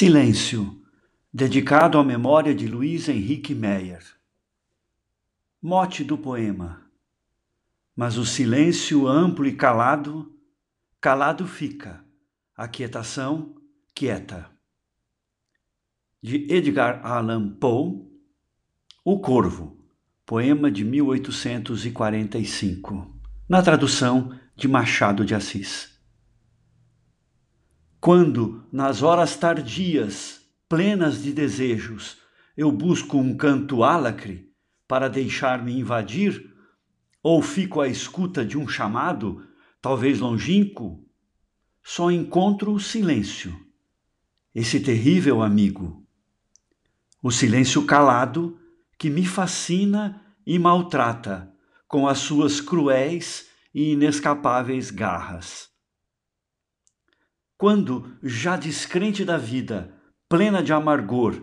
Silêncio, dedicado à memória de Luiz Henrique Meyer. Mote do poema. Mas o silêncio amplo e calado, calado fica, a quietação quieta. De Edgar Allan Poe, O Corvo, poema de 1845, na tradução de Machado de Assis. Quando, nas horas tardias, plenas de desejos, eu busco um canto álacre para deixar-me invadir, ou fico à escuta de um chamado, talvez longínquo, só encontro o silêncio, esse terrível amigo. O silêncio calado que me fascina e maltrata com as suas cruéis e inescapáveis garras. Quando, já descrente da vida, plena de amargor,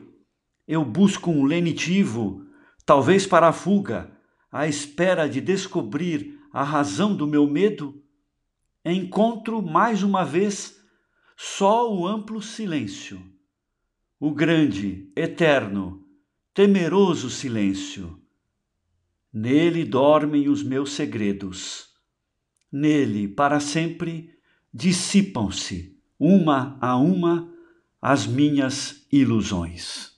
eu busco um lenitivo, talvez para a fuga, à espera de descobrir a razão do meu medo, encontro mais uma vez só o amplo silêncio, o grande, eterno, temeroso silêncio. Nele dormem os meus segredos. Nele, para sempre, dissipam-se uma a uma as minhas ilusões.